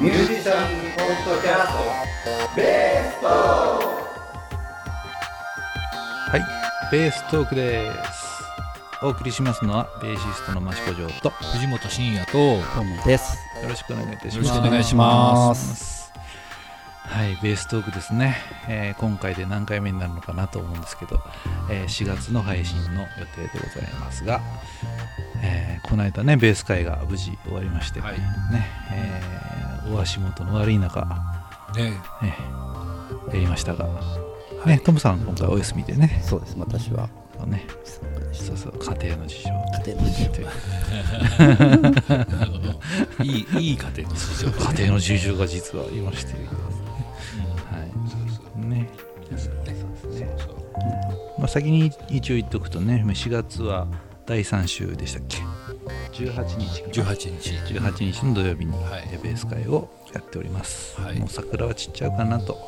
ミュージシャンポッドキャストベーストはい、ベーストークです。お送りしますのはベーシストの益子城とよ藤本慎也とどうもです。ろしくお願いいたしよろます。しくお願いしますはい、ベーストークですね、えー今回で何回目になるのかなと思うんですけど、えー4月の配信の予定でございますが、えーこの間ねベース会が無事終わりまして、はいねえーお足元の悪い中、ねね、やりましたが、ね、トムさん今回お休みでね。そうです。私は。ね。そうそうそう。家庭の事情。た。家庭の事情。といいいいい家庭の事情。家庭の事情が実はありまして、はい、ね、まあ、先に一応言っておくとね、4月は第3週でしたっけ、18日かな。18日。18日の土曜日にはい。ベース会をやっております。はい。もう桜は散っちゃうかなと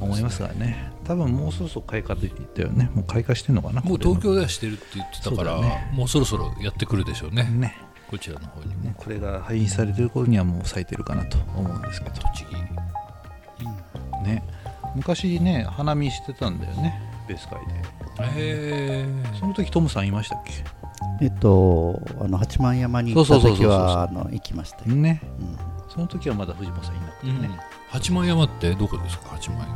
思いますがね、多分もうそろそろ開花と言ったよね、もう開花してんのかな、もう東京ではしてるって言ってたから、ね。もうそろそろやってくるでしょうね。ね、こちらの方にも。ねこれが配信されてる頃にはもう咲いてるかなと思うんですけど、栃木。ね、昔ね、花見してたんだよね、ベース会で。へえその時トムさんいましたっえっと、あの八幡山に行ったそうそうそうそう時はあの行きましたよ。けね、うん。その時はまだ藤本さんいなくてうん。ね、八幡山ってどこですか？八幡山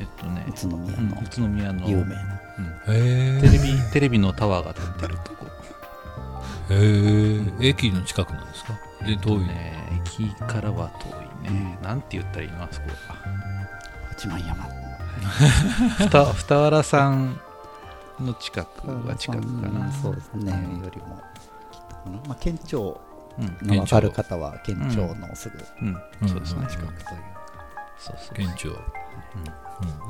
えっとね、宇都宮うんの宇都宮の。有名な。うん。へテレビテレビのタワーが立ってるとこ、へえ駅の近くなんですか？で遠いね、駅からは遠いね、なんて言ったらいいの？あそこは。八幡山。ふた二原さんの近くが近くかな。そうですね。よりも。まあ県庁うん、の分かる方は県庁のすぐうん、うんそうですね。近くという。そうそう県庁、うん、宇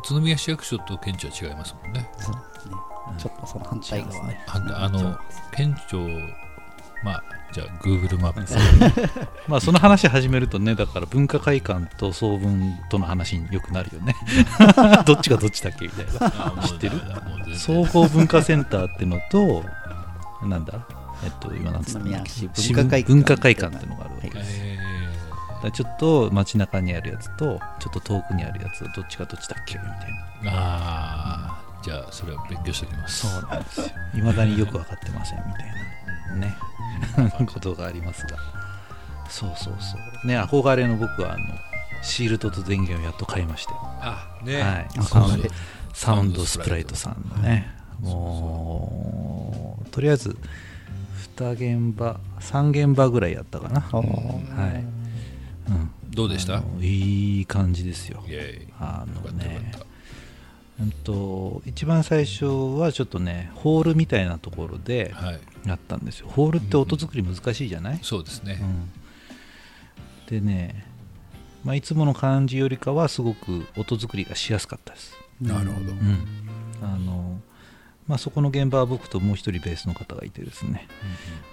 都宮市役所と県庁は違いますもんねそうですね。ちょっとその反対側に。ああの県庁まあじゃあ Google マップまあその話始めるとねだから文化会館と総文との話によくなるよね。どっちがどっちだっけみたいな。知ってる？総合文化センターってのとなんだ？えっと今なんつった文化会館。ってのがあるわけはいです、ちょっと街中にあるやつとちょっと遠くにあるやつどっちがどっちだっけみたいな。ー、ああじゃあそれは勉強しておきます。そうなんですよ。いまだによく分かってませんみたいなね。ことがありますがそうそうそう。ね憧れの僕はあのシールドと電源をやっと買いまして。あね、はい。あサウンドそうねサウンドスプライトさんのね。もうとりあえず2現場3現場ぐらいやったかな。あはい、ーうん、どうでした？いい感じですよ。あのよかったよねかっうんと一番最初はちょっとねホールみたいなところでやったんですよ。ホールって音作り難しいじゃない、そうですね、うん、でね、まあ、いつもの感じよりかはすごく音作りがしやすかったです、なるほど、うん。あのまあ、そこの現場は僕ともう一人ベースの方がいてですね、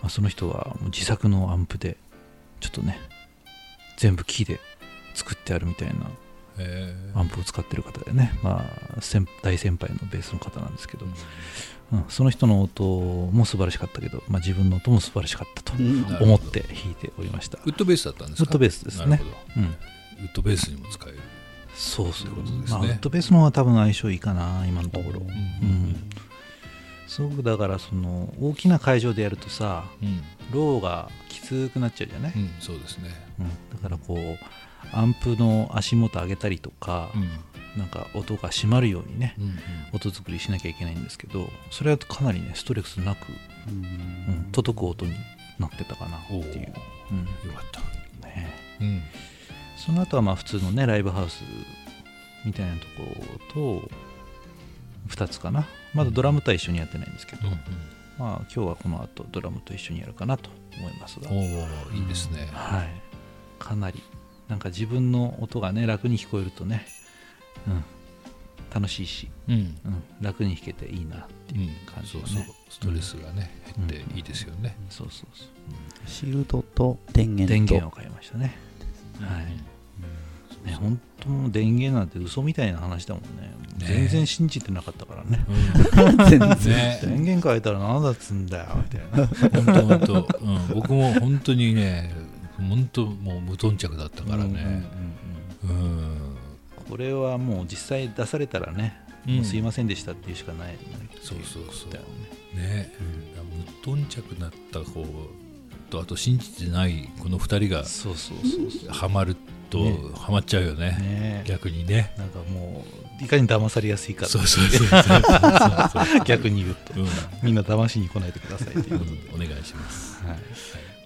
まあ、その人は自作のアンプでちょっとね全部木で作ってあるみたいなえアンプを使ってる方でね、まあ、先大先輩のベースの方なんですけど、うん、その人の音も素晴らしかったけど、まあ、自分の音も素晴らしかったと思って弾いておりました、ウッドベースだったんですか？ウッドベースですね。なるほど。うん、ウッドベースにも使える。そうそう。ですね。まあ、ウッドベースの方が多分相性いいかな今のところ、ううん。んすごくだからその大きな会場でやるとさうん、ローがきつくなっちゃうじゃない、うんそうですね。うん。だからこうアンプの足元上げたりとか、うん。なんか音が締まるようにねうんうん。音作りしなきゃいけないんですけどそれはかなりねストレスなく、うん。うん届く音になってたかなっていう、うん。よかった。ね、うん。その後はまあ普通のねライブハウスみたいなところと2つかな。まだドラムとは一緒にやってないんですけど、うんまあ今日はこの後ドラムと一緒にやるかなと思いますが。うん、おおいいですね、はい。かなりなんか自分の音がね楽に聞こえるとね、うん、楽しいし、うん。うん、楽に弾けていいなっていう感じのね、そうそう。ストレスがね、うん減っていいですよね、そうそうそう。シールドと電源と。電源を買いましたね。はい、ね本当もう電源なんて嘘みたいな話だもんね。全然信じてなかったからね。全然。ね。電源変えたら何だっつんだよみたいな。本当本当、うん、僕も本当にね本当もう無頓着だったからね。うんうんうんうん。うん。これはもう実際出されたらね、うん。もうすいませんでしたっていうしかないよねそうそうそう。だよね。ね、無頓着なった方とあと信じてないこの2人がそうそうそうそう。ハマるとね。ハマっちゃうよね。ね。逆にね。なんかもういかに騙されやすいかそうそうそうそう 逆に言うと。うん。みんな騙しに来ないでくださいという。ことで、うん。お願いします。はい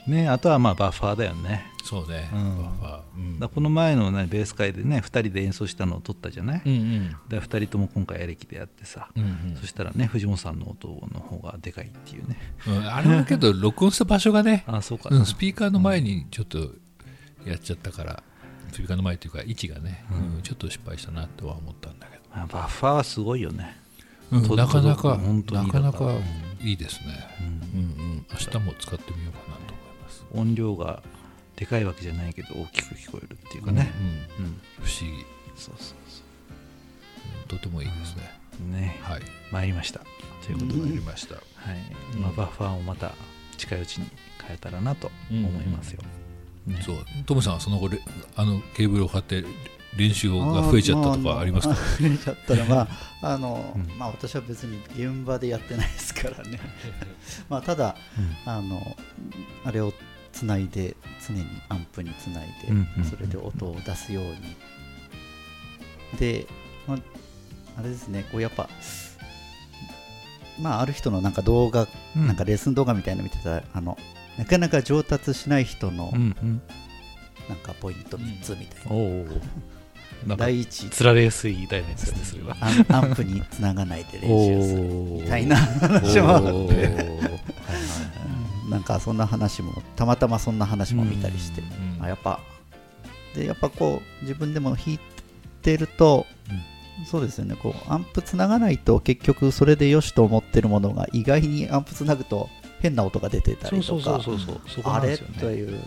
ね、あとはまあバッファーだよね。そうね、うん。バッファー。うん。だこの前の、ね、ベース会でね2人で演奏したのを撮ったじゃない、うんうん。で2人とも今回エレキでやってさ、うんうん。そしたらね藤本さんの音の方がでかいっていうね。うん。あれはけど 録音した場所がね、あそうか。な、うん、スピーカーの前にちょっとやっちゃったから、スピーカーの前というか位置がね、うん。ちょっと失敗したなとは思ったんだけまあバッファーはすごいよね。なかなか本当になかなかいいですね、うん。うんうん、明日も使ってみようかな音量がでかいわけじゃないけど大きく聞こえるっていうかね、うんうん。不思議。そうそうそとてもいいですね、うね。はい。参りました。ということで、わかりました、はい。まあ、バッファーをまた近いうちに変えたらなと思いますよ、ね。そう。トムさんはその後レあのケーブルを張って練習が増えちゃったとかありますか？あ 増えちゃったらまあ あの、うん。まあ私は別に現場でやってないですからね。まあただあのあれをつないで常にアンプにつないで、それで音を出すように。で、まあ、あれですねこうやっぱまあある人のなんか動画、うん。なんかレッスン動画みたいなの見てたらあのなかなか上達しない人のなんかポイント3つみたいな、第一。つられやすい題のやつですねそれは。アンプにつながないで練習する。みたいな話もあってなんかそんな話もたまたまそんな話も見たりして、うん。あやっぱ。でやっぱこう自分でも弾いてると、そうですよね。こうアンプつながないと結局それでよしと思ってるものが意外にアンプつなぐと変な音が出てたりとか。あれという。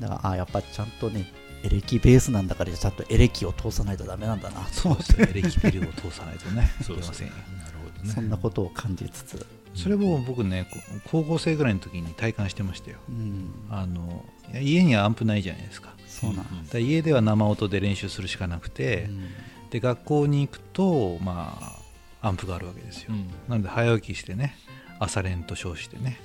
だからあやっぱちゃんとねエレキベースなんだからちゃんとエレキを通さないとダメなんだなそうですよエレキビルを通さないとね。い そうそうけません。よなるほどね。そんなことを感じつつ、それも僕ねこ高校生ぐらいの時に体感してましたよ。うん、あの家にはアンプないじゃないですか。そうなん家では生音で練習するしかなくて、うん。で学校に行くとまあアンプがあるわけですよ、うん。なので早起きしてね朝練と称してね、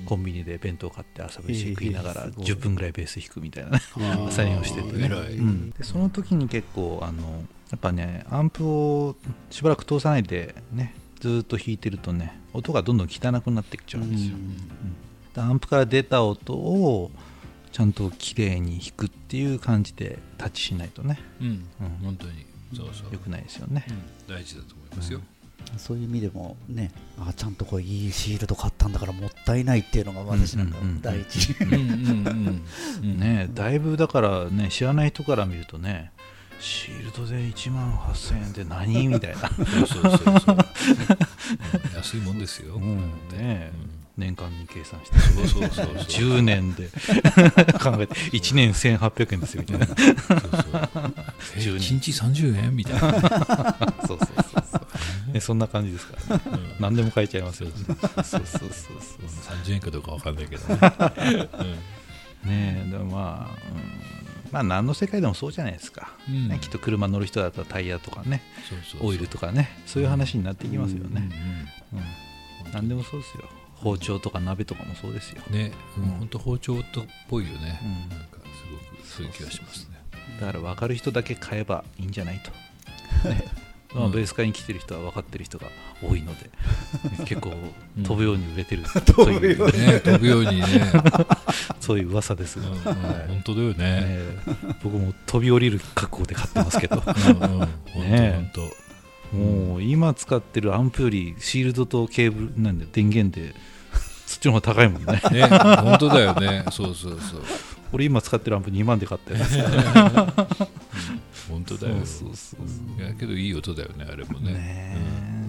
うんコンビニで弁当買って朝飯食いながらへえすごい10分ぐらいベース弾くみたいな朝練をしててね、うん。でその時に結構あのやっぱねアンプをしばらく通さないでねずーっと弾いてるとね音がどんどん汚くなってきちゃうんですよ、でアンプから出た音をちゃんと綺麗に弾くっていう感じでタッチしないとね。うん。うん。本当に。そうそう。良くないですよね、うん。大事だと思いますよ。そういう意味でもねあちゃんとこういいシールド買ったんだからもったいないっていうのが私なんかうんうんうん第一うんうん。うんうんねだいぶだからね知らない人から見るとねシールドで1万8000円って何？みたいな、そうそうそうそう。うん安いもんですよ。うん。ねうん。年間に計算して。そうそうそうそう。10年で。考えて。1年1800円ですよみたいな。そうそう。え10年。1日30円？みたいな、そうそうそうそう、ね、そんな感じですから、ね、うん。何でも書いちゃいますよ。そうそうそうそう。30円かどうかわかんないけどね、ねえでもまあ、うん、まあ何の世界でもそうじゃないですか、うん。ね、きっと車乗る人だったらタイヤとかねオイルとかねそういう話になっていきますよね、うんうん何でもそうですよ。包丁とか鍋とかもそうですよ、うん。ね、本当包丁とっぽいよね、うん。なんかすごくそういう気がしますね。だから分かる人だけ買えばいいんじゃないと、ね まあ、うんベース会に来てる人は分かってる人が多いので、結構うん。飛ぶように売れてる。という、ね飛ぶようにね、そういう噂ですが、うんうん。本当だよね。ね僕も飛び降りる覚悟で買ってますけど。うんうん。本当ね本当。もう今使ってるアンプよりシールドとケーブルなんで電源でそっちの方が高いもんね。ね本当だよね。そうそうそう。俺今使ってるアンプ2万で買ったやつ。本当だよそうそうそう。いやけどいい音だよねあれもね。ね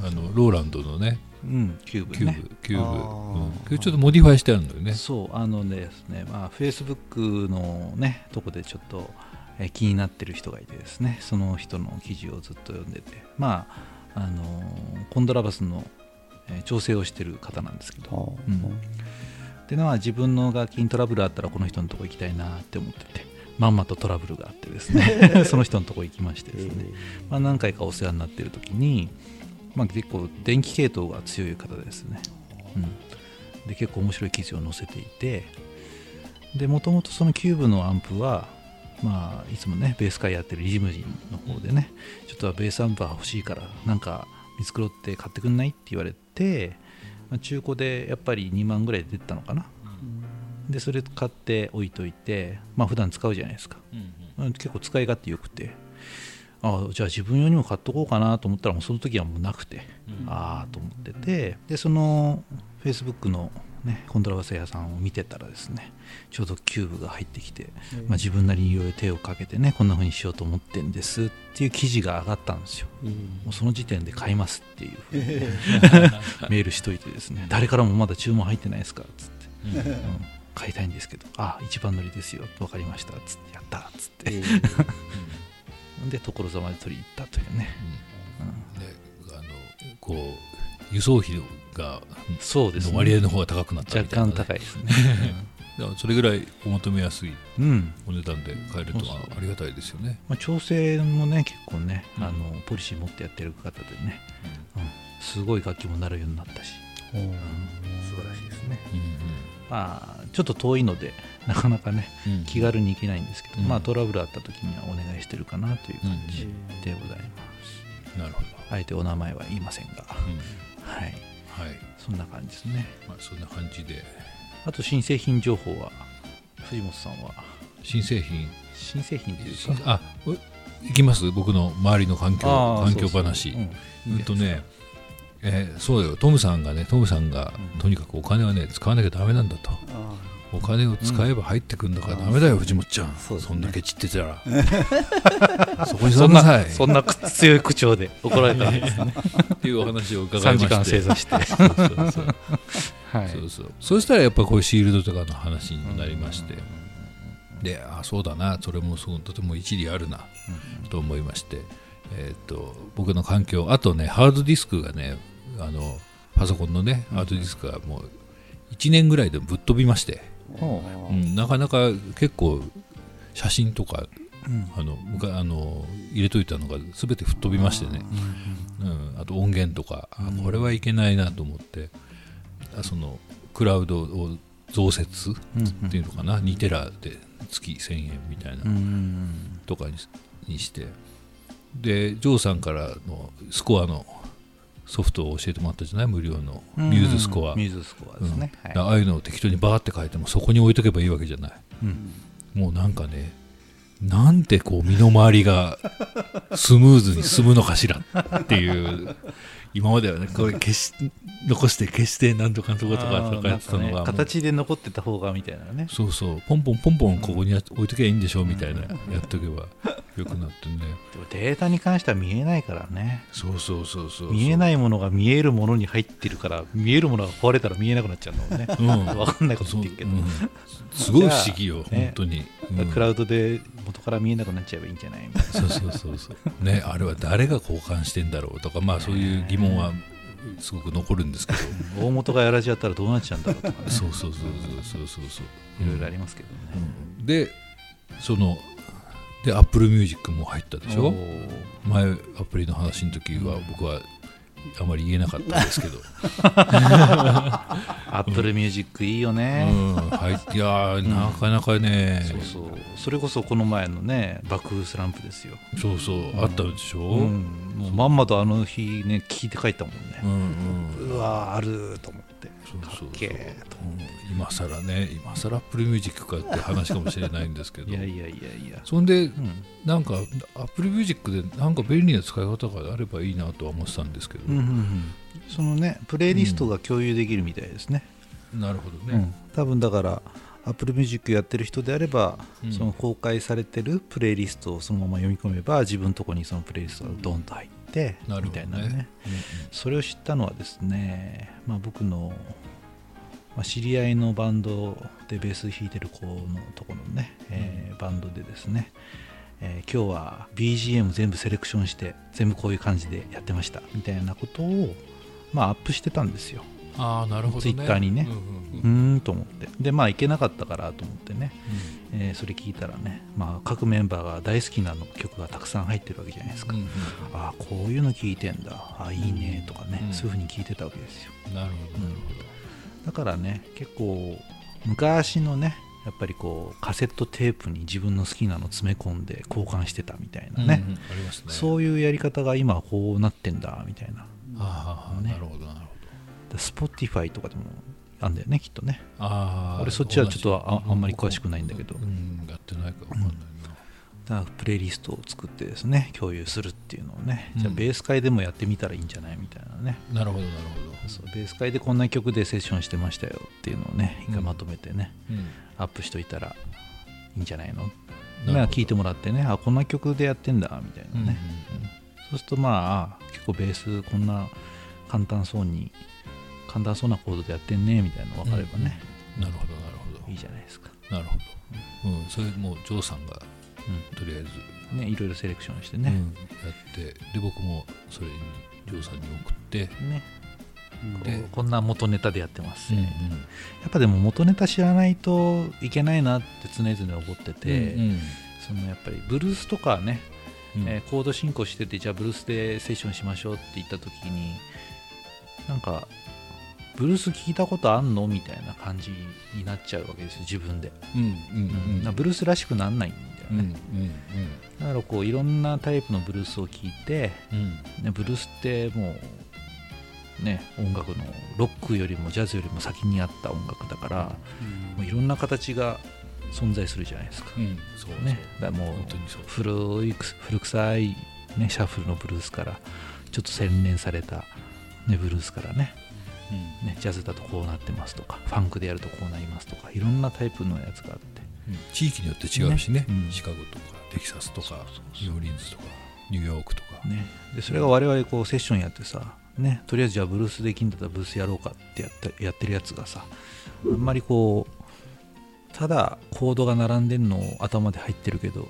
うん。あのローランドのね。うん。キューブキューね。ブキューブ、ちょっとモディファイしてあるんだよね。そうあのですねまあフェイスブックのねとこでちょっと、えー気になってる人がいてですね。その人の記事をずっと読んでて。まああのーコンドラバスの、えー調整をしてる方なんですけど。あうん。でまあ自分の楽器にトラブルあったらこの人のとこ行きたいなって思っててまんまとトラブルがあってですね。その人のとこ行きましてですね、まあ、何回かお世話になっている時に、まあ、結構電気系統が強い方ですね、うん、で結構面白い記事を載せていてでもともとそのキューブのアンプはまあいつもねベース会やってるリムジンの方でねちょっとベースアンプは欲しいからなんか見繕って買ってくんないって言われて、まあ中古でやっぱり2万ぐらいで出てたのかなでそれ買って置いといてまあ普段使うじゃないですか。うん結構使い勝手よくて。あじゃあ自分用にも買っとこうかなと思ったらもうその時はもうなくて、ああと思ってて。でその Facebook の、ね、コントラバス屋さんを見てたらですねちょうどキューブが入ってきて、まあ、自分なりにいろいろ手をかけてねこんな風にしようと思ってんですっていう記事が上がったんですよ。もうその時点で買いますっていう風にメールしといてですね誰からもまだ注文入ってないですかっつって、うん買いたいんですけどあ一番乗りですよ。分かりました。っつってやった。っつって、で所沢まで取り行ったというね、であのこう輸送費がそうですね。の割合の方が高くなったみ若たいなね、干高いですね、それぐらいお求めやすいうん。お値段で買えるとはありがたいですよね。まあ、調整もね結構ね、うん。あのポリシー持ってやってる方でね、うん。すごい楽器もなるようになったし、うん。素晴らしいですね。うんまあちょっと遠いので なかなかねうん。うん気軽に行けないんですけど、うん。まあトラブルあった時にはお願いしてるかなという感じでございます、なるほど。あえてお名前は言いませんが、うん。はい。はい。そんな感じですね。まあそんな感じで。あと新製品情報は藤本さんは？新製品。新製品という新かあおいきます？僕の周りの環境環境話。うん。うんとね、えーそうよ。トムさんがねトムさんが、うん。とにかくお金はね使わなきゃダメなんだと。お金を使えば入ってくんだからダメだよ、藤本ちゃん。そんだけ散ってたら。そこに座んなさい。そんな強い口調で怒られた。んですねっていうお話を伺3いま時間して正座して。そうそうそう。はい。そうそう。そうしたらやっぱこういうシールドとかの話になりまして、であそうだな。それもそうとても一理あるなと思いまして、えー、と僕の環境あとねハードディスクがねあのパソコンのねハードディスクがもう1年ぐらいでぶっ飛びまして、ほう。ん、なかなか結構写真とかうん。あのあの入れといたのが全て吹っ飛びましてね、うん、あと音源とか、これはいけないなと思ってあそのクラウドを増設っていうのかな、2テラで月1000円みたいな、うんとかににして。でジョーさんからのスコアのソフトを教えてもらったじゃない？無料の。ミューズスコア、ミューズスコアですね、うん。ああいうのを適当にバーって書いてもそこに置いとけばいいわけじゃない？うん。もうなんかねなんてこう身の回りがスムーズに進むのかしらっていう今まではねこれ消し残して消してなんとかとかとかとかやってたのが、ね形で残ってた方がみたいなね。そうそう。ポンポンポンポンここにや置いとけばいいんでしょみたいな。やっとけばよくなってね。でもデータに関しては見えないからね。そうそうそうそう見えないいものが見えるものに入ってるから見えるものが壊れたら見えなくなっちゃうのね。うん。分かんないこと言ってるけど、うん。すごい不思議よ 本当に、うんクラウドで元から見えなくなっちゃえばいいんじゃないみたいな。そうそうそうそう。ね あれは誰が交換してんだろうとかまあそういう疑問はすごく残るんですけど、大元がやられちゃったらどうなっちゃうんだろうとかね。そうそうそうそうそうそういろいろありますけどね、うん。でそので Apple Music も入ったでしょ？前アプリの話の時は僕はあまり言えなかったんですけど、Apple Music いいよね、うん、入っていやーなかなかね、そうそう。それこそこの前のね爆風スランプですよ、そうそうあったでしょ、うん、もうまんまとあの日ね聞いて帰ったもんね。うん、うん。うわーあると思ってそうそうそうかっけーとう。ん今更ね今更 Apple Music かって話かもしれないんですけど。いやいやいやいや、そんでうん。なんか Apple Music でなんか便利な使い方があればいいなとは思ってたんですけど、うんうんうん。そのねプレイリストが共有できるみたいですね、なるほどね、うん。多分だから Apple Music やってる人であれば、うん。その公開されてるプレイリストをそのまま読み込めば自分のとこにそのプレイリストがドンと入って、なるほどね。みたいなね。それを知ったのはですね、まあ、僕の、まあ、知り合いのバンドでベース弾いてる子のところのね、えーバンドでですね、えー今日は BGM 全部セレクションして全部こういう感じでやってましたみたいなことを、まあ、アップしてたんですよああなるほどね。ツイッターにね。うんうんと思って。でまあ行けなかったからと思ってね、えーそれ聞いたらね、まあ、各メンバーが大好きなの曲がたくさん入ってるわけじゃないですか、うんああこういうの聞いてんだ。ああいいね。とかね、うん。そういう風に聞いてたわけですよ。うん。なるほど。なるだからね結構昔のねやっぱりこうカセットテープに自分の好きなの詰め込んで交換してたみたいほどなね、うんうんね。そういうやり方が今こうなってんだみたいな。ああね。なるほどなるほど。で Spotify とかでもあんだよねきっとね。ああ俺そっちはちょっとああんまり詳しくないんだけど。うんやってないか分かんないだからプレイリストを作ってですね共有するっていうのをね、うんじゃあベース会でもやってみたらいいんじゃないみたいなねななるほどなるほそうベース会でこんな曲でセッションしてましたよっていうのをね一回うんまとめてね、どうんアップしといたらいいんじゃないのまあ聞いてもらってねあこんな曲でやってんだみたいなね、そうするとまああ結構ベースこんな簡単そうに簡単そうなコードでやってんねみたいなの分かればね、なるほどなるほどいいじゃないですか、なるほどうんそれもうジョーさんがうんとりあえずね、いろいろセレクションしてね,、やってで僕もそれにジョーさんに送ってねここんな元ネタでやってます、うんうんやっぱでも元ネタ知らないといけないなって常々思ってて、うんそのやっぱりブルースとかね、うんえーコード進行しててじゃあブルースでセッションしましょうって言った時になんかブルース聞いたことあんの？みたいな感じになっちゃうわけですよ自分で、うんうんうんブルースらしくなんないんだようんうんね、だからこういろんなタイプのブルースを聞いて、うん。ね、ブルースってもうね音楽のロックよりもジャズよりも先にあった音楽だから、もういろんな形が存在するじゃないですか、うんそうね、だからもう古い古臭い、ね、シャッフルのブルースからちょっと洗練された、ね、ブルースからねうん。ねジャズだとこうなってますとかファンクでやるとこうなりますとかいろんなタイプのやつがあって。うん地域によって違うしね。ね。うん。シカゴとかテキサスとかニューオーリンズとかニューヨークとか。ね、でそれが我々こうセッションやってさ、ね、とりあえずじゃあブルースできんだったらブルースやろうかってやったやってるやつがさあんまりこうただコードが並んでんのを頭で入ってるけど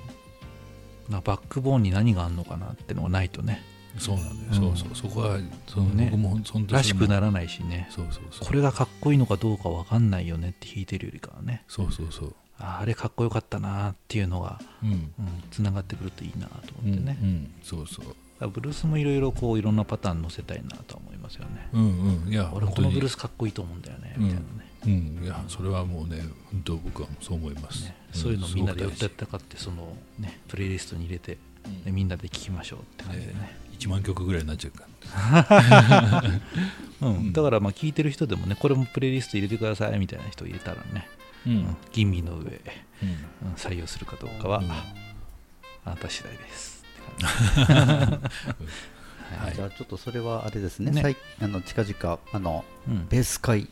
なバックボーンに何があんのかなってのがないとねそうなんだよ。うん。そうそう。そこはそのね。僕も本当にらしくなるらないしね。そうそうそう。これがかっこいいのかどうかわかんないよねって弾いてるよりかはね。そうそうそう。ああれかっこよかったなっていうのがうん。つながってくるといいなとうん思ってね、うんそうそう。だからブルースもいろいろこういろんなパターン載せたいなとは思いますよね。うんうん。いや俺このブルースかっこいいと思うんだよねうんみたいなね。うん。いやそれはもうね本当僕はそう思います。ね。そういうのみんなで寄っすごくてってかってそのねプレイリストに入れて、みんなで聴きましょうって感じでね。ね1万曲ぐらいになっちゃうから。うん。うんだからまあ聴いてる人でもねこれもプレイリスト入れてくださいみたいな人入れたらね、ううん。吟味の上、うん。うん。採用するかどうかは、うん。あなた次第ですって感じ。はい。じゃあちょっとそれはあれですね。ね。最あの近々あのうん。ベース会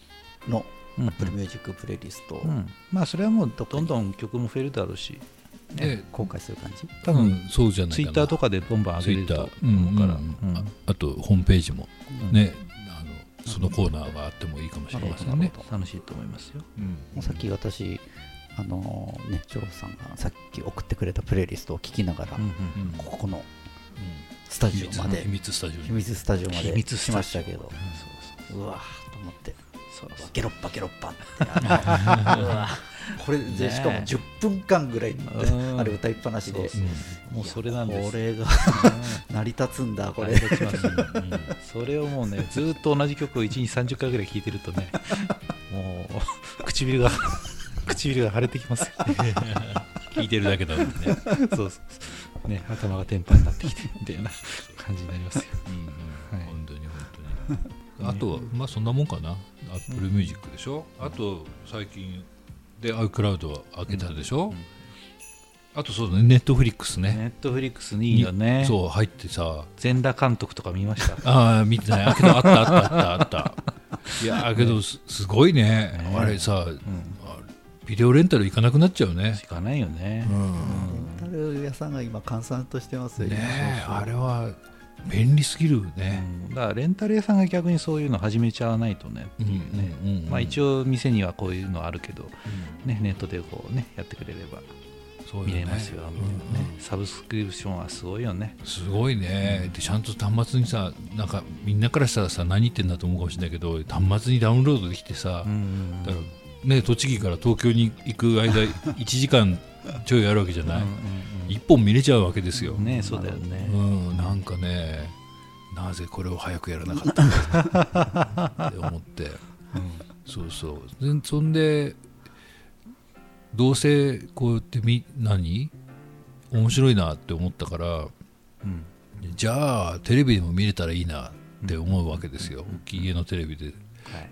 のうん。Apple Music プレイリストを。うん。まあそれはもうどんどん曲も増えるだろうしで公開する感じ？多分、うん。そうじゃないかな。ツイッターとかでボンバン上げれると。思うから、うん。うん。ああとホームページも。うん。ね、あのそのコーナーがあってもいいかもしれませんね。楽しいと思いますよ。さっき私あのねジョーさんがさっき送ってくれたプレイリストを聞きながら、うんうんうん。ここのスタジオまで。秘密スタジオ秘密スタジオま秘で来ましたけど。うわーと思ってそうそうゲロッパゲロッパって。これでね。しかも10分間ぐらいうん。あれ歌いっぱなしで。もうそれなんです。これが成り立つんだこれ。それをもうねずーっと同じ曲を1日30回ぐらい聴いてるとね もう唇が 唇が腫れてきます。よ聞いてるだけだもんね。そうそうそう。ね頭がテンパになってきてみたいな感じになりますよ。はい。本当に本当に。あとは、まあそんなもんかな。Apple Music でしょ。あと、最近で iCloud は開けたでしょ。あとそうだね、Netflix ね。ネットフリックスにいいよねそう、入ってさ、全裸監督とか見ました？ああ、見てない。あけど、あったあったあったあった。いや、だけど、すすごいね。ねあれさ、うんあビデオレンタル行かなくなっちゃうね。しかないよねうんレンタル屋さんが今閑散としてますよねえそうそうあれは便利すぎるうね。ん。だからレンタル屋さんが逆にそういうの始めちゃわないとね一応店にはこういうのあるけど、ね、ネットでこうねやってくれれば見れますよ、うんね。サブスクリプションはすごいよね。すごいね、でちゃんと端末にさなんかみんなからしたらさ何言ってんだと思うかもしれないけど端末にダウンロードできてさ、うんだからね栃木から東京に行く間 1時間ちょいあるわけじゃない、一本見れちゃうわけですよ、ねそうだよね、うん、なんかねなぜこれを早くやらなかったって思って、そうそう。でそんでどうせこうやってみ何？面白いなって思ったからうん。じゃあテレビでも見れたらいいなって思うわけですよ、大きい家のテレビで。はい。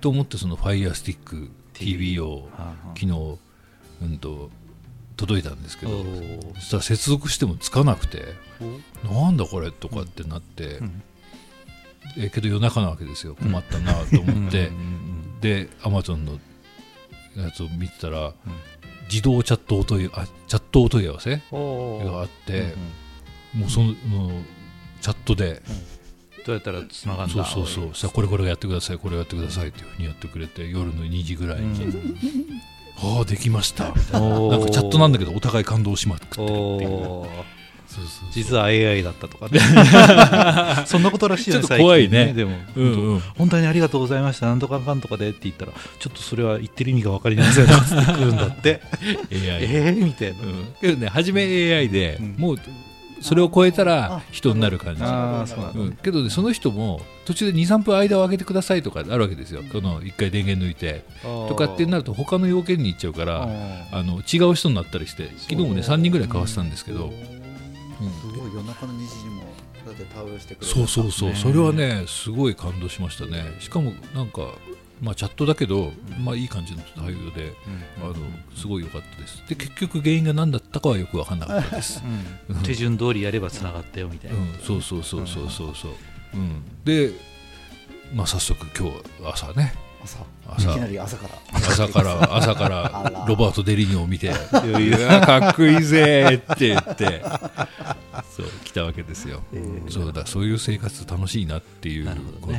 と思ってその Firestick TV をはあはあ。昨日、うん、と届いたんですけどそしたら接続してもつかなくてなんだこれとかってなって、ん。えけど夜中なわけですよ。困ったなと思って、うん。うん。で Amazon のやつを見てたら、自動チャットお問いあチャットお問い合わせがあってうん、もうそのチャットで、どうやったらつながるんだ？そうそうそう。これこれやってくださいこれやってくださいっていうふうにやってくれて夜の2時ぐらいに、ああできました。みたいななんかチャットなんだけどお互い感動しまくってるっていう。そうそう実は AI だったとかね。そんなことらしいよねちょっと怖いね。最近でも、うんうん。本当にありがとうございました。なんとかかんとかでって言ったらちょっとそれは言ってる意味が分かりませんってくるんだって。AI、えーみたいな、うん、けどね初め AI で、うん。もうそれを超えたらあ人になる感じ。あーそうなん。けどねその人も途中で23分間を空けてくださいとかあるわけですよ。この1回電源抜いて。とかってなると他の要件に行っちゃうからあの違う人になったりして昨日もね3人ぐらい交わしたんですけど、すごい夜中の2時にもだって対応してくれるそうそうそう、ねそれはねすごい感動しましたね。しかもなんかまあチャットだけど、まあいい感じの対応で、あのすごい良かったです。で結局原因が何だったかはよく分かんなかったです。うん。手順通りやればつながったよみたいな、うん、そうそうそうそうそう。そう、うん、で、まあ、早速今日朝ね。朝。朝。いきなり朝から。朝から 朝かあら。らロバート・デ・リニを見て「うわかっこいいぜ!」って言ってそう来たわけですよ、そうだそういう生活楽しいなっていうなるほこの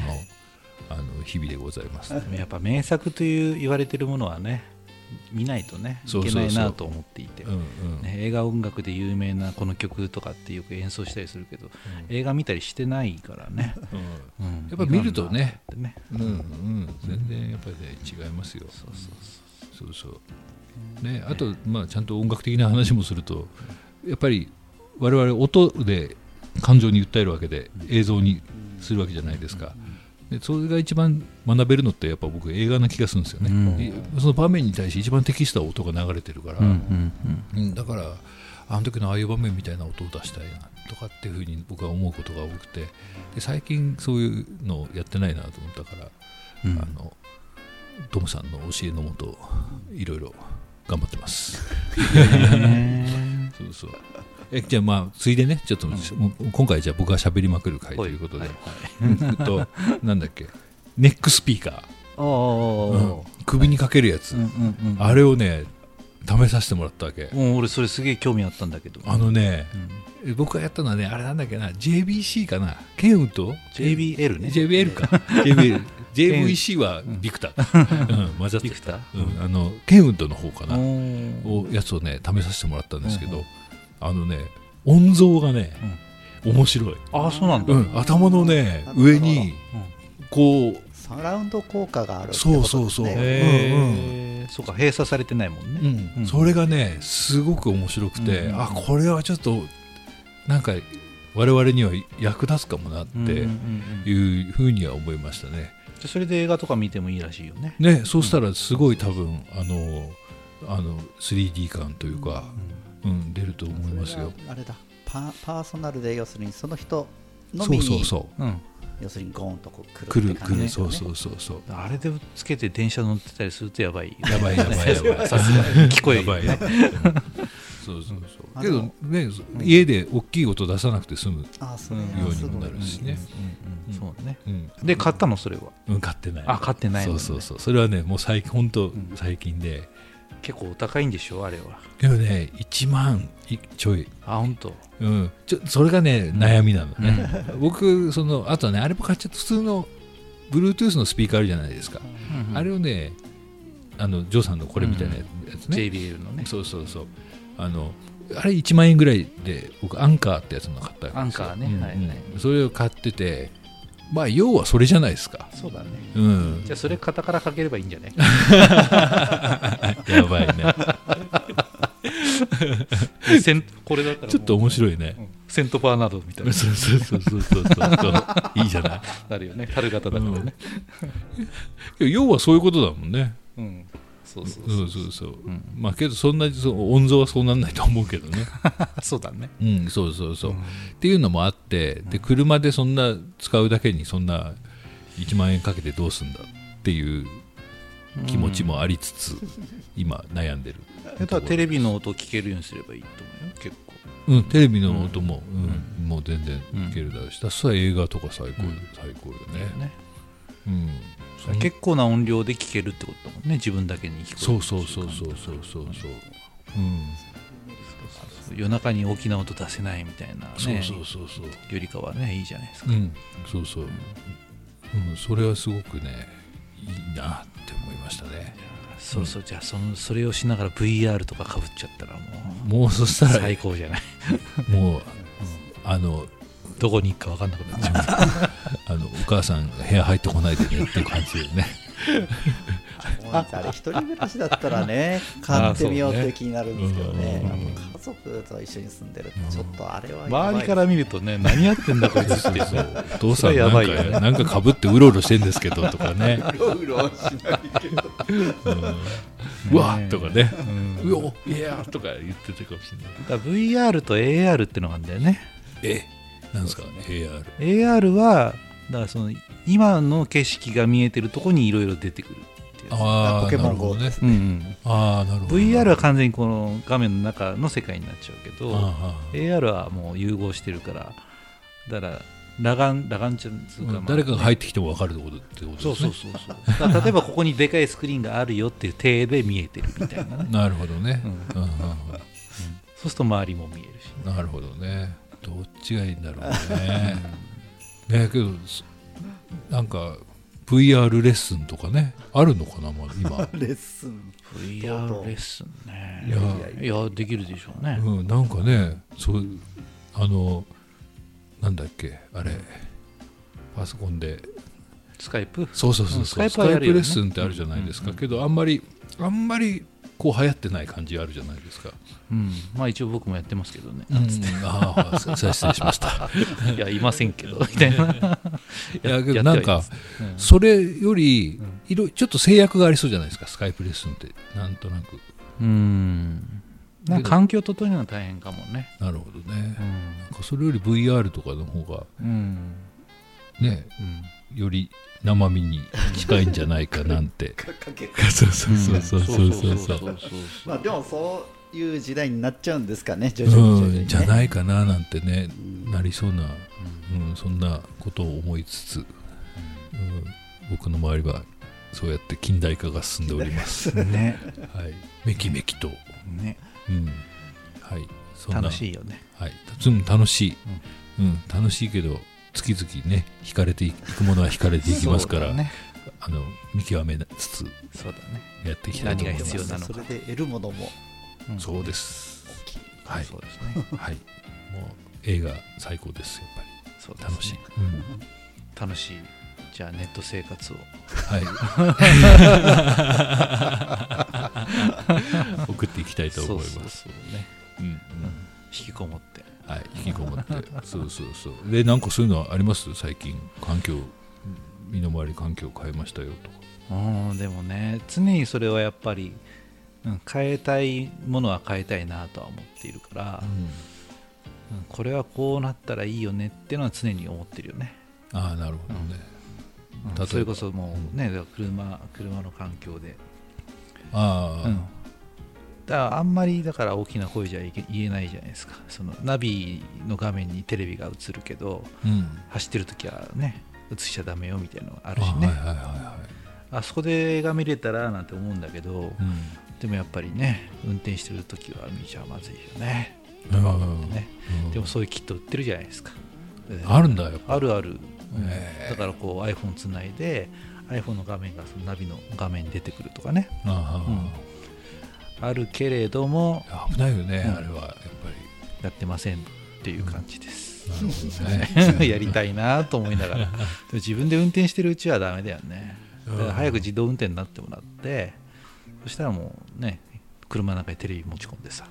あの日々でございます、でもやっぱ名作という言われてるものはね見ないとねいけないなと思っていて。うんうん。ね、映画音楽で有名なこの曲とかってよく演奏したりするけど、映画見たりしてないからね、うん。うん。やっぱ見るとねね。うんうん。全然やっぱりね違いますよ。そうそうそうそう。ねあとまあちゃんと音楽的な話もするとやっぱり我々音で感情に訴えるわけで映像にするわけじゃないですかでそれが一番学べるのってやっぱ僕映画な気がするんですよね、うん。いその場面に対して一番適した音が流れてるから、うんうんうん。だからあの時のああいう場面みたいな音を出したいなとかっていうふうに僕は思うことが多くて。で最近そういうのをやってないなと思ったから、うん。うんあのトムさんの教えのもといろいろ頑張ってます。ね。そうそうえじゃあまあついでねちょっと、今回じゃあ僕が喋りまくる回ということで、はい。うん。と なんだっけ。ネックスピーカはいー、首にかけるやつ、あれをね試させてもらったわけ、俺それすげえ興味あったんだけど。あのねうん。僕がやったのはねあれなんだっけな。JBC かな。ケンウッド JBL ね。JBL か。JBL JVC はビクター、うん、混ざってビクター？うん、あのケンウッドの方かな、をやつをね試させてもらったんですけど、うんあのね音像がね、面白い、ああそうなんだ。うん、頭のね上にこう。サラウンド効果があるってそうそうそう。ですねへえそうか閉鎖されてないもんね。うん。うん。それがねすごく面白くて、うんあこれはちょっとなんか我々には役立つかもなってうんうんうんうん。いうふうには思いましたね。じゃあそれで映画とか見てもいいらしいよね。ねそうしたらすごい多分あのあの 3D 感というか、うん、出ると思いますよ。あれだ。パパーソナルで要するにその人のそうみにそうそうう。ん。要するにゴーンとこう来来るってる来るそう感じですよねそうそうそう。あれでつけて電車乗ってたりするとやばい。やばいやばいやばい。さすがに聞こえるやばいやばい。うん。そうそうそう。けどね家で大きい音出さなくて済む、あそれようにもなるしね。うんうん。そうね。うん、で買ったのそれは。うん買ってない。あ買ってないそうそうそう。それはねもう最近本当最近で結構お高いんでしょあれは。けどね1万いちょい。あ本当。うん、ちょそれがね悩みなのね、僕そのあとはねあれも買っちゃった普通の Bluetooth のスピーカーあるじゃないですか、あれをねあのジョーさんのこれみたいなやつね、JBL のね。そうそうそう。あのあれ1万円ぐらいで僕アンカーってやつの買ったわけですよ。アンカーね。うんうん。はいはい。それを買っててまあ要はそれじゃないですか。そうだね。うん。じゃあそれ肩からかければいいんじゃない やばいね。センこれだったらちょっと面白いね。うん。セントバーナードみたいな。そうそうそうそうそうそう。いいじゃない。なるよね。樽型だからね。いや要はそういうことだもんね。うんそうそうそそううそうそう、うんまあけどそんなそう温存はそうなんないと思うけどね。そうだね。うんそうそうそう、っていうのもあってで車でそんな使うだけにそんな1万円かけてどうすんだっていう気持ちもありつつ、今悩んでる。だからテレビの音聞けるようにすればいいと思うよ結構。うん、テレビの音も、うんもう全然いけるだろうし、だそれは映画とか最高、うん。最高よね。ね。うん結構な音量で聞けるってことだもんね自分だけに聞こえるそうそうそうそうそうそうそう。うん。夜中に大きな音出せないみたいなねそうそうそうそう。よりかはねいいじゃないですか、うんそうそう、うん、それはすごくねいいなって思いましたね。そうそうじゃあそのそれをしながら VR とかかぶっちゃったらももうそしたうら最高じゃない？もうあのどこに行くか分かんなくなっちゃう。あのお母さん部屋入ってこないでねっていう感じでね。あれ一人暮らしだったらね 買ってみようって気になるんですけどね。うんあの家族と一緒に住んでるとちょっとあれは周りから見るとね何やってんだこいつってそう そう。お父さんなんかやばいよね。なんかかぶってうろうろしてんですけどとかね。うろうろはしないけど。うわっとかね。うん。うおいやーとか言ってたかもしれない。だから VR と AR ってのがあるんだよね。えなんですか AR AR はだからその今の景色が見えてるとこにいろいろ出てくるっていうやつ。ああポケモンなるほど GO ね。ですうんうん。ああなるほど。VR は完全にこの画面の中の世界になっちゃうけどああ AR はもう融合してるからだから裸眼裸眼ちゃんつうか、まあ誰かが入ってきても分かるってことってことそうですねそうそうそう。だから例えばここにでかいスクリーンがあるよっていう体で見えてるみたいなね。なるほどね、うん。うんうんそうすると周りも見えるし。うんなるほどねどっちがいいんだろうね。ねけどそなんか VR レッスンとかねあるのかな、まあ、今。レッスン。VR レッスンね。いや。いやできるでしょうね、うん、なんかねそうあのなんだっけあれパソコンで。スカイプ？そうそうそうう。んそう、スカイプはやるよね。スカイプレッスンってあるじゃないですか、けどあんまりあんまりこう流行ってない感じあるじゃないですか、うん、まあ一応僕もやってますけどね、ああそそれは失礼しました。いやいませんけどみたいな。いやけどなんかうん。それよりうん。いろちょっと制約がありそうじゃないですかスカイプレッスンって。なんとなく。うん。なんか環境整えるのは大変かもね。なるほどね、うん。なんかそれより VR とかの方がうん。ね。うんより生身に近いんじゃないかなんて。そうそうそうそうそうそうそう。まあでもそういう時代になっちゃうんですかね徐々に、ねうん、じゃないかななんてね、うん、なりそうな、うん、そんなことを思いつつ、うん。僕の周りはそうやって近代化が進んでおります。ね、はい、めきめきと。ね、うん。はい。そんな。楽しいよね。はい。楽しい、うん。楽しいけど月々ね惹かれていくものは惹かれていきますから、ね。あの見極めつつそうだね。やっていきたいと思い何がます。必要なのか。それで得るものも。うん。そうです。はい、そうですね。はい、もう映画最高ですやっぱり。そうね楽しい。うん。楽しい。じゃあネット生活を。はい。送っていきたいと思います。そうそうそう。ね。うん。うん。引きこもってはい、引きこもって。そうそうそう。で、なんかそういうのはあります？最近、環境、身の回り環境を変えましたよとか。うんでもね常にそれはやっぱり、うん、変えたいものは変えたいなとは思っているから、うん。これはこうなったらいいよねっていうのは常に思ってるよね、ああ、なるほどね。うん。それこそもうね、車車の環境で、ああ、うんだあんまりだから大きな声じゃ言えないじゃないですか。そのナビの画面にテレビが映るけどうん。走ってる時はね映しちゃダメよみたいなのがあるあしね。あそこで映画見れたらなんて思うんだけど、い。うん。でもやっぱりね運転してる時は見ちゃまずいよね。うん。ね。うん。でもそういうキット売ってるじゃないですか、えーあるんだやっぱ。あるある、だからこう iPhone つないで iPhone の画面がそのナビの画面に出てくるとかね。うんあるけれども危ないよね、うん。あれはやっぱやってませんっていう感じです、りなるほどね。やりたいなと思いながら。自分で運転してるうちはダメだよね。早く自動運転になってもらってそしたらもうね車の中にテレビ持ち込んでさ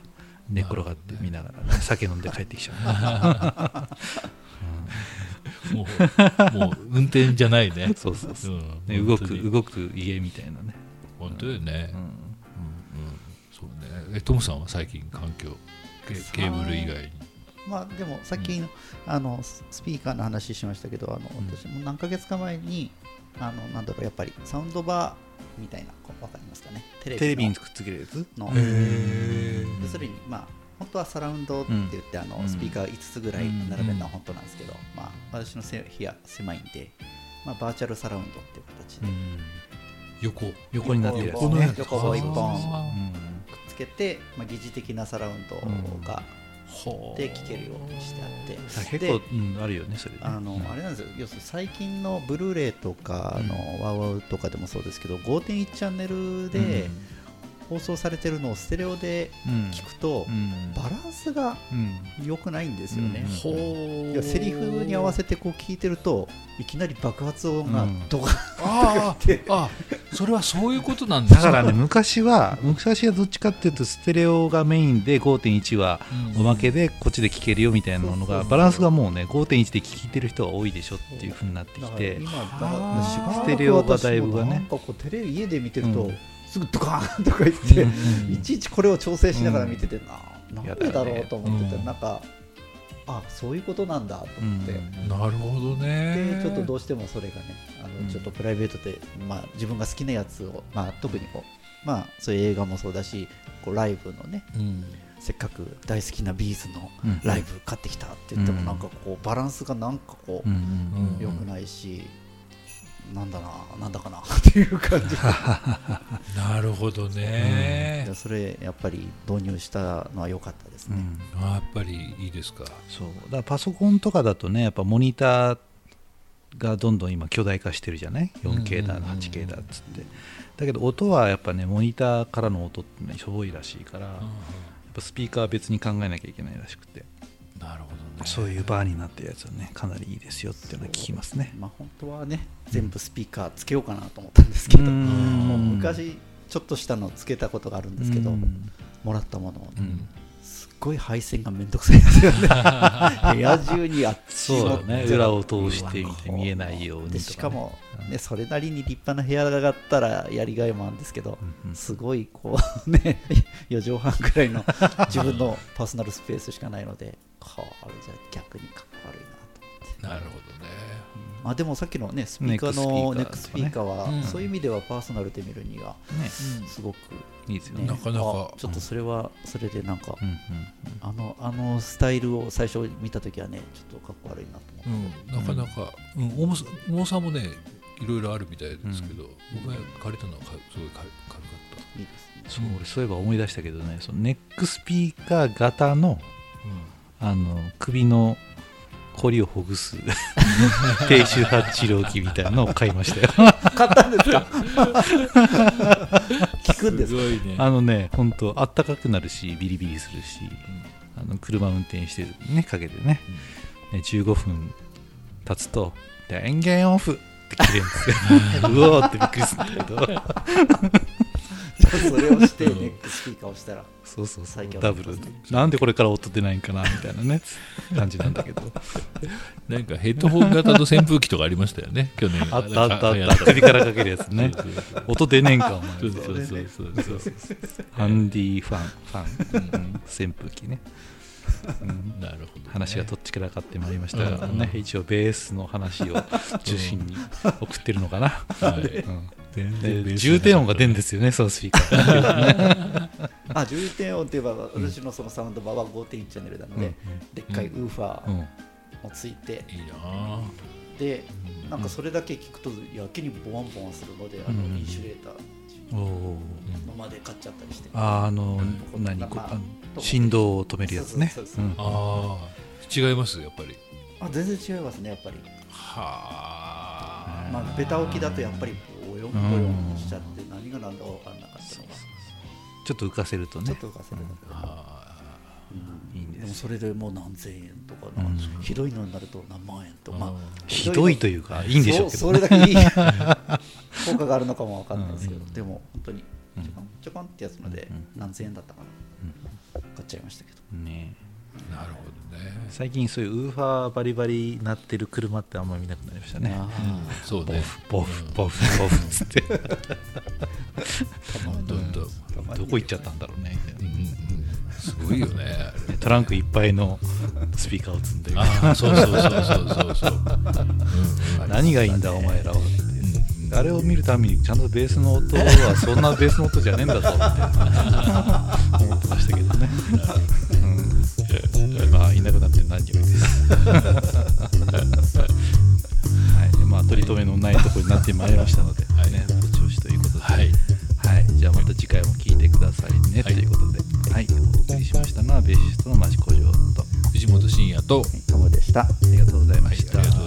寝転がって見ながらね酒飲んで帰ってきちゃ もうもう運転じゃないね。うそうそうそう、うん。ね、動く動く家みたいなね、本当だよね、うんえトムさんは最近環境ケケーブル以外に。まあでもさっきの,、あのススピーカーの話しましたけどあの、うん。私も何ヶ月か前にあのなんだろうやっぱりサウンドバーみたいなこうわかりますかね。テレビテレビのにくっつけるやつ？の。へ要するにまあ本当はサラウンドって言って、あのうんスピーカー5つぐらいうん並べるのは本当なんですけど、まあ私のせ部屋狭いんで、まあ、バーチャルサラウンドっていう形で、横。横になってるやつ横ね横棒一本けて、まあ、疑似的なサラウンドがで聴けるようにしてあって、結構、うん、あるよねそれね。あの、あれなんですよ。要するに最近のブルーレイとか、あのワウワウとかでもそうですけど5.1チャンネルで放送されてるのをステレオでうん。聞くと、うん。バランスがうん。良くないんですよね、うん。ほいやセリフに合わせてこう聞いてるといきなり爆発音がうん。ドカあってああそれはそういうことなんですだからね昔は昔はどっちかっていうとステレオがメインで5.1はおまけでこっちで聴けるよみたいなのそうそうそう。がバランスがもうね5.1で聴いてる人が多いでしょっていう風になってきてステレオがだいぶがねなんかこうテレビ家で見てると、うんすぐドカーンとか言って、うんいちいちこれを調整しながら見てて、ななんでだろうと思ってて、うん。なんかあそういうことなんだと思って。うん。なるほどね。でちょっとどうしてもそれがねあの、うん。ちょっとプライベートで、まあ、自分が好きなやつを、まあ、特にこう、まあ、そういう映画もそうだしこうライブのねうん。せっかく大好きなビーズのうん。ライブ買ってきたって言っても、うん。なんかこうバランスがなんかこう、うんうん。良くないし、なんだななんだかな っていう感じ。なるほどね。でそれやっぱり導入したのは良かったですね、うん。あやっぱりいいですか。そう。だからパソコンとかだとねやっぱモニターがどんどん今巨大化してるじゃない？4K だうんうんうん。8K だっつって。だけど音はやっぱねモニターからの音ってねしょぼいらしいからやっぱスピーカーは別に考えなきゃいけないらしくてなるほどね。そういうバーになってるやつはねかなりいいですよっていうのは聞きますね。まあ本当はね全部スピーカーつけようかなと思ったんですけど、うん。もう昔ちょっとしたのつけたことがあるんですけど、うん。もらったものを、うん。すっごい配線がめんどくさいですよ。ね 部屋中にあっちそうだね。の裏を通してみて見えないようにね、でしかも、ね、それなりに立派な部屋があったらやりがいもあるんですけど、うんうん。すごいこうね 4畳半ぐらいの自分のパーソナルスペースしかないのでこれじゃ逆にかっこ悪いなと思って。なるほどね。まあ、でもさっきのねスピーカーのネックスピーカーは、うん。そういう意味ではパーソナルで見るにはね。すごく、いいですよね。ね、なかなか。あちょっとそれはそれでなんか、うんうんあのあのスタイルを最初見た時はねちょっとかっこ悪いなと思って、うん、なかなか、うん、重さ重さもねいろいろあるみたいですけど、僕が借りたのはかすごい軽軽かっいいですね。そう俺そういえば思い出したけどねそのネックスピーカー型のた、あの首のこりをほぐす 低周波治療器みたいなのを買いましたよ。買ったんですか？聞くんですか？ごいね。あのね本当あったかくなるしビリビリするしあの車運転してるねかけてね。ね15分経つと電源オフって切れるんですよ。うおーってびっくりするんだけど それをしてネックスピーカーをしたらそうそうそう。最強ダブル。なんでこれから音出ないんかなみたいなね感じなんだけど。なんかヘッドホン型の扇風機とかありましたよね去年。あったあったあった。首からかけるやつね。音出ねえんかお前。そうそうそうそうそう。ハンディファンファン、うん扇風機ね、うんなるほどね、話がどっちからかってまいりましたが、うん。ね、一応ベースの話を中心に送ってるのかな、はい。重低音が出るんですよねそのスピーカー。あ重点音といえば私のそのサウンドバーは5.1チャンネルなので、でっかいウーファーうん。もついて、いいなでなんかそれだけ聞くとやけにボワンボワンするので、あのうん。インシュレーターおおのまで買っちゃったりして、ああのうん。何ああの振動を止めるやつね。ああ違いますやっぱり。あ全然違いますねやっぱり、はあ。まあ、ベタ置きだとやっぱりボヨンボヨンしちゃって何が何だか分かんなかったのが。ちょっと浮かせるとちょっねと浮かせるだけでいいんですでもそれでもう何千円とか、うん。ひどいのになると何万円と、まあうん。ひどいというかいいんでしょうけど。ねそそれだけいい。効果があるのかもわかんないですけど、でも本当にうん。ちょこんちょこんってやつのでうん。何千円だったかな、買っちゃいましたけど。ね。なるほどね。最近そういうウーファーバリバリ鳴ってる車ってあんまり見なくなりましたね。そうね。ボフボフボフつって。うん。どんどん。たまに。どこ行っちゃったんだろうね。うんすごいよね。トランクいっぱいのスピーカーを積んで。るああそうそうそうそうそう。そう、うん。うん何がいいんだお前らは。ってうん。あれを見るたびにちゃんとベースの音はそんなベースの音じゃねえんだぞって。思ってましたけどね、うん、まあいなくなって何よりですはい。まあ取り留めのないところになってまいりましたので、はい。ね、ご調子ということで、はい。はい、じゃあまた次回も聞いてくださいね、はい。ということで、のと。藤本慎也と。でした。ありがとうございました。はい